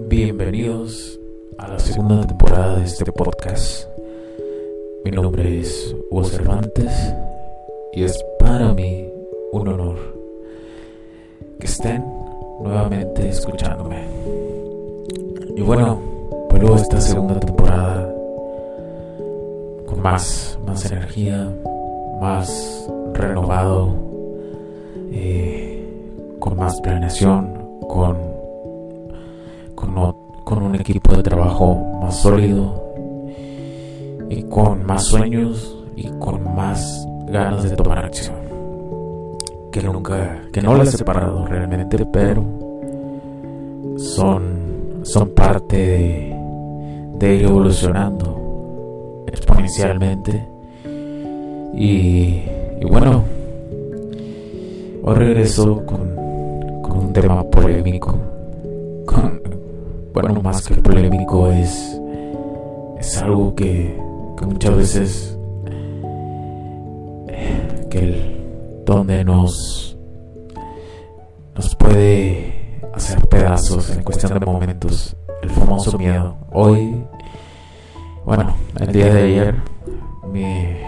Bienvenidos a la segunda temporada de este podcast. Mi nombre es Hugo Cervantes y es para mí un honor que estén nuevamente escuchándome. Y bueno, vuelvo a esta segunda temporada con más, más energía, más renovado, eh, con más planeación, con, con, un equipo de trabajo más sólido y con más sueños y con más ganas de tomar acción. Que nunca que no las he separado realmente pero son son parte de, de ir evolucionando exponencialmente. Y, y bueno hoy regreso con, con un tema polémico bueno, más que polémico es, es algo que, que muchas veces que el, donde nos nos puede hacer pedazos en cuestión de momentos. El famoso miedo. Hoy bueno el día de ayer me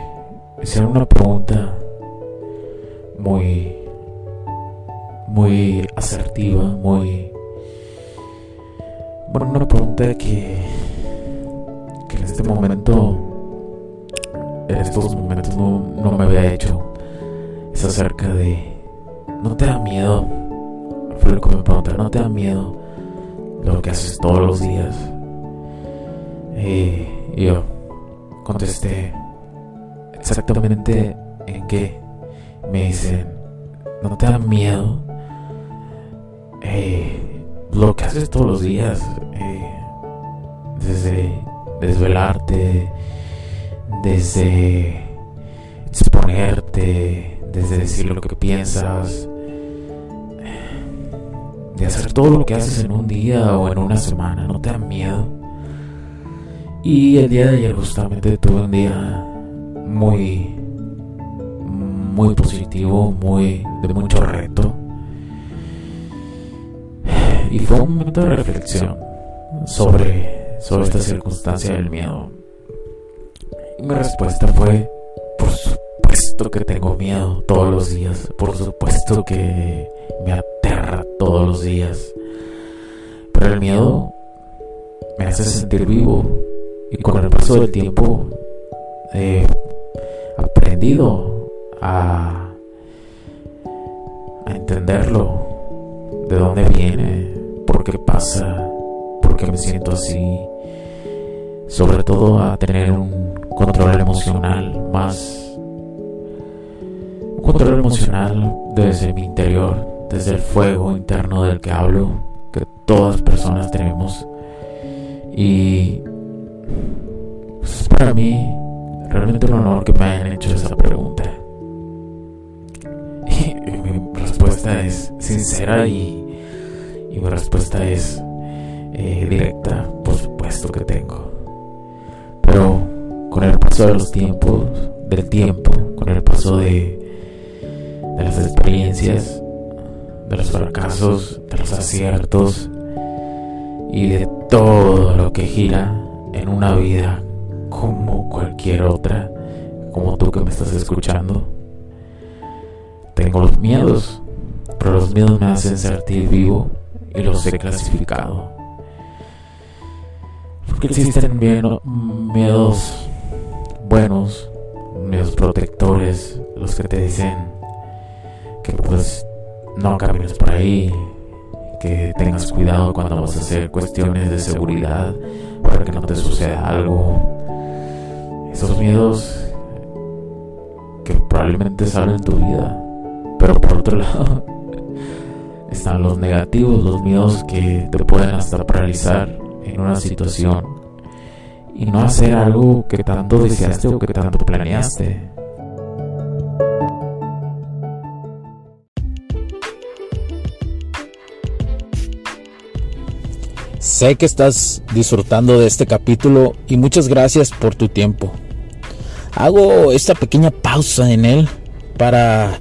hicieron una pregunta muy muy asertiva muy bueno, una pregunta que, que en este momento, en estos momentos no, no me había hecho. Es acerca de, ¿no te da miedo? Fue lo que me preguntaron, ¿no te da miedo lo que haces todos los días? Y yo contesté exactamente en qué. Me dicen, ¿no te da miedo? Eh, lo que haces todos los días, eh, desde desvelarte, desde exponerte, desde decir lo que piensas, de hacer todo lo que haces en un día o en una semana, no te da miedo. Y el día de ayer justamente tuve un día muy, muy positivo, muy de mucho reto y fue un momento de reflexión sobre, sobre esta circunstancia del miedo. Y mi respuesta fue, por supuesto que tengo miedo todos los días, por supuesto que me aterra todos los días, pero el miedo me hace sentir vivo. Y con el paso del tiempo he aprendido a, entenderlo, de dónde viene, qué pasa, por qué me siento así. Sobre todo a tener un control emocional más... Un control emocional desde mi interior, desde el fuego interno del que hablo, que todas personas tenemos. Y pues, es para mí realmente un honor que me hayan hecho esa pregunta. Y mi respuesta es sincera y y mi respuesta es eh, directa, por supuesto que tengo. Pero con el paso de los tiempos, del tiempo, con el paso de, de las experiencias, de los fracasos, de los aciertos y de todo lo que gira en una vida como cualquier otra, como tú que me estás escuchando. Tengo los miedos, pero los miedos me hacen sentir vivo y los he clasificado. Porque existen miedos buenos, miedos protectores, los que te dicen que pues no camines por ahí, que tengas cuidado cuando vas a hacer cuestiones de seguridad para que no te suceda algo. Esos miedos que probablemente salen en tu vida, pero por otro lado están los negativos, los miedos que te pueden hasta paralizar en una situación y no hacer algo que tanto deseaste o que tanto planeaste. Sé que estás disfrutando de este capítulo y muchas gracias por tu tiempo. Hago esta pequeña pausa en él para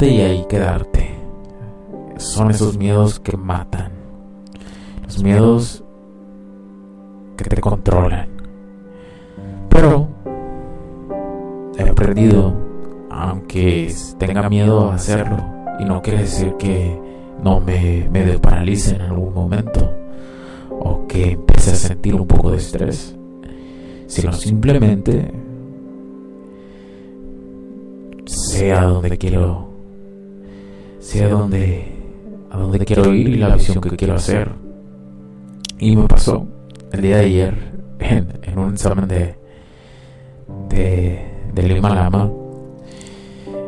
Y ahí quedarte. Son esos miedos que matan. Los miedos que te controlan. Pero he aprendido, aunque tenga miedo a hacerlo, y no quiere decir que no me, me paralice en algún momento o que empiece a sentir un poco de estrés, sino simplemente sé a dónde quiero, sé a dónde, a dónde quiero ir y la visión que quiero hacer. Y me pasó el día de ayer en, en un examen de, de, de Lima Lama.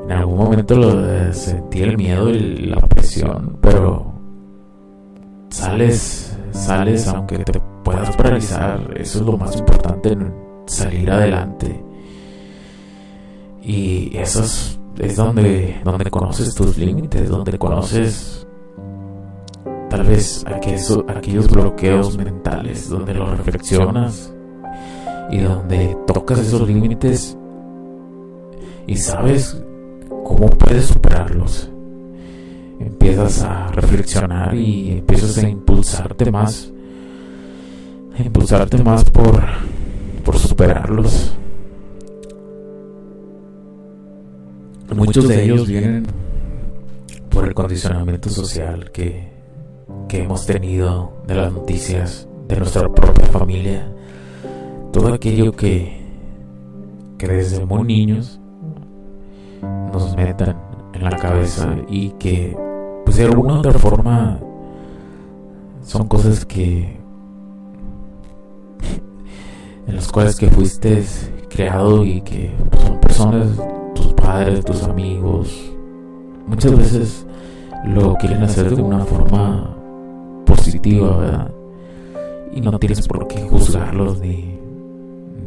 En algún momento lo, sentí el miedo y la presión, pero sales, sales aunque te puedas paralizar. Eso es lo más importante, salir adelante. Y eso es, donde, donde conoces tus límites, donde conoces tal vez aquellos, aquellos bloqueos mentales, donde los reflexionas y donde tocas esos límites y sabes cómo puedes superarlos. Empiezas a reflexionar y empiezas a impulsarte más, a impulsarte más por, por superarlos. Muchos de ellos vienen por el condicionamiento social que, que hemos tenido de las noticias, de nuestra propia familia, todo aquello que, que desde muy niños nos metan en la cabeza y que pues de alguna u otra forma son cosas que en las cuales que fuiste creado y que son personas padres, tus amigos, muchas veces lo quieren hacer de una forma positiva, ¿verdad? Y no tienes por qué juzgarlos ni,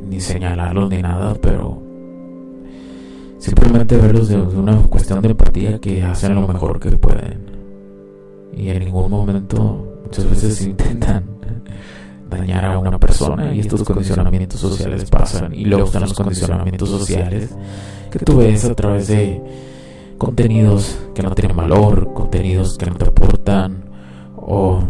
ni señalarlos ni nada, pero simplemente verlos de una cuestión de empatía que hacen lo mejor que pueden. Y en ningún momento, muchas veces intentan dañar a una persona y estos condicionamientos sociales pasan y luego están los condicionamientos sociales que tú ves a través de contenidos que no tienen valor, contenidos que no te aportan o,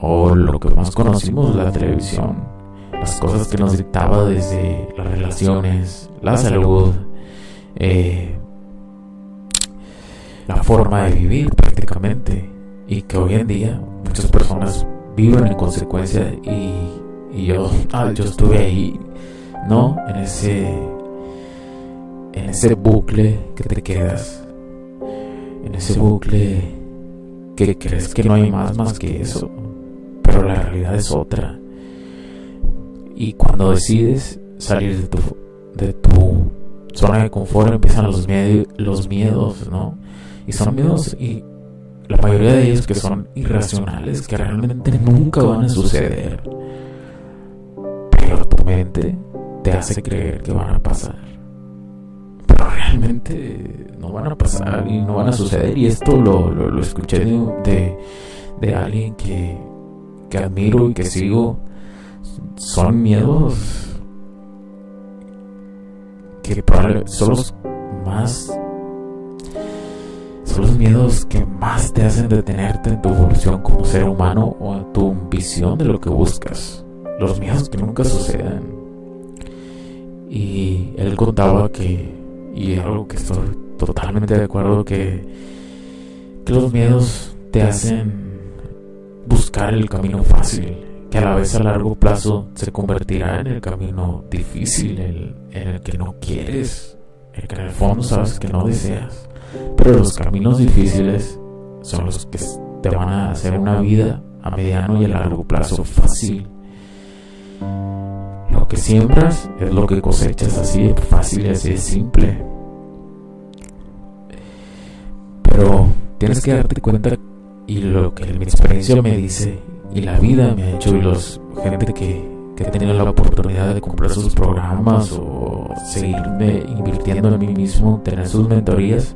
o lo que más conocimos, la televisión, las cosas que nos dictaba desde las relaciones, la salud, eh, la forma de vivir prácticamente. Y que hoy en día muchas personas viven en consecuencia y, y yo, ah, yo estuve ahí, ¿no? En ese, en ese bucle que te quedas, en ese bucle que crees que no hay más más que eso, pero la realidad es otra. Y cuando decides salir de tu, de tu zona de confort empiezan los, los miedos, ¿no? Y son miedos y la mayoría de ellos que son irracionales, que realmente nunca van a suceder. Pero tu mente te hace creer que van a pasar. Pero realmente no van a pasar y no van a suceder. Y esto lo, lo, escuché de, de, alguien que, que admiro y que sigo. Son miedos que son los más los miedos que más te hacen detenerte en tu evolución como ser humano o en tu visión de lo que buscas. Los miedos que nunca suceden. Y él contaba que, y es algo que estoy totalmente de acuerdo, que, que los miedos te hacen buscar el camino fácil, que a la vez a largo plazo se convertirá en el camino difícil, el, en el que no quieres, el que en el fondo sabes que no deseas. Pero los caminos difíciles son los que te van a hacer una vida a mediano y a largo plazo fácil. Lo que siembras es lo que cosechas, así de fácil y así de simple. Pero tienes que darte cuenta y lo que mi experiencia me dice y la vida me ha hecho y los gente que, que ha tenido la oportunidad de comprar sus programas o seguirme invirtiendo en mí mismo, tener sus mentorías,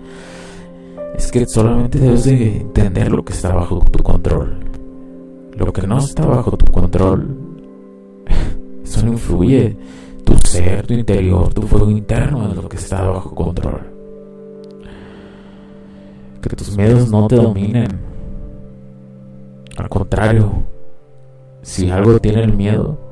es que solamente debes de entender lo que está bajo tu control. Lo que no está bajo tu control, eso no influye. Tu ser, tu interior, tu fuego interno es lo que está bajo control. Que tus miedos no te dominen. Al contrario, si algo tiene el miedo,